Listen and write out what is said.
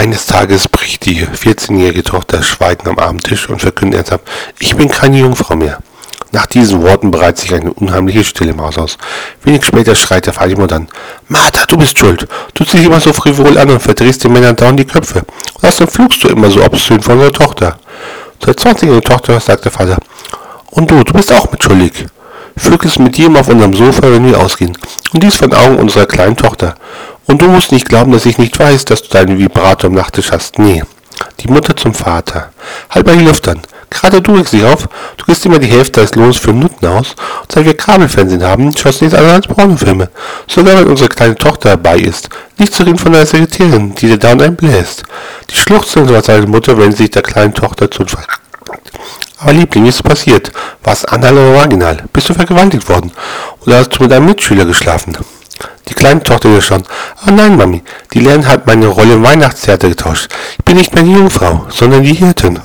Eines Tages bricht die 14-jährige Tochter schweigend am Abendtisch und verkündet ernsthaft, ich bin keine Jungfrau mehr. Nach diesen Worten breitet sich eine unheimliche Stille im Haus aus. Wenig später schreit der Vater dann, Martha, du bist schuld. Du ziehst immer so frivol an und verdrehst den Männern dauernd die Köpfe. Und außerdem flugst du immer so obszön von unserer Tochter. Zur 20-jährigen Tochter sagt der Vater, und du, du bist auch mitschuldig. Vögelst mit jedem auf unserem Sofa, wenn wir ausgehen. Und dies von Augen unserer kleinen Tochter. Und du musst nicht glauben, dass ich nicht weiß, dass du deinen Vibrator im Nachttisch hast. Nee. Die Mutter zum Vater. Halt mal die Luft an. Gerade du regst dich auf. Du kriegst immer die Hälfte des Lohns für Nutten aus. Und seit wir Kabelfernsehen haben, du nichts anderes als Pornofilme. Sogar wenn unsere kleine Tochter dabei ist. Nicht zu reden von der Sekretärin, die dir da und bläst. Die schluchzt seine Mutter, wenn sie sich der kleinen Tochter zu aber Liebling, ist passiert? War es anal oder vaginal? Bist du vergewaltigt worden? Oder hast du mit einem Mitschüler geschlafen? Die kleine Tochter wieder schon. Oh nein, Mami, die Lehrerin hat meine Rolle im Weihnachtstheater getauscht. Ich bin nicht mehr die Jungfrau, sondern die Hirtin.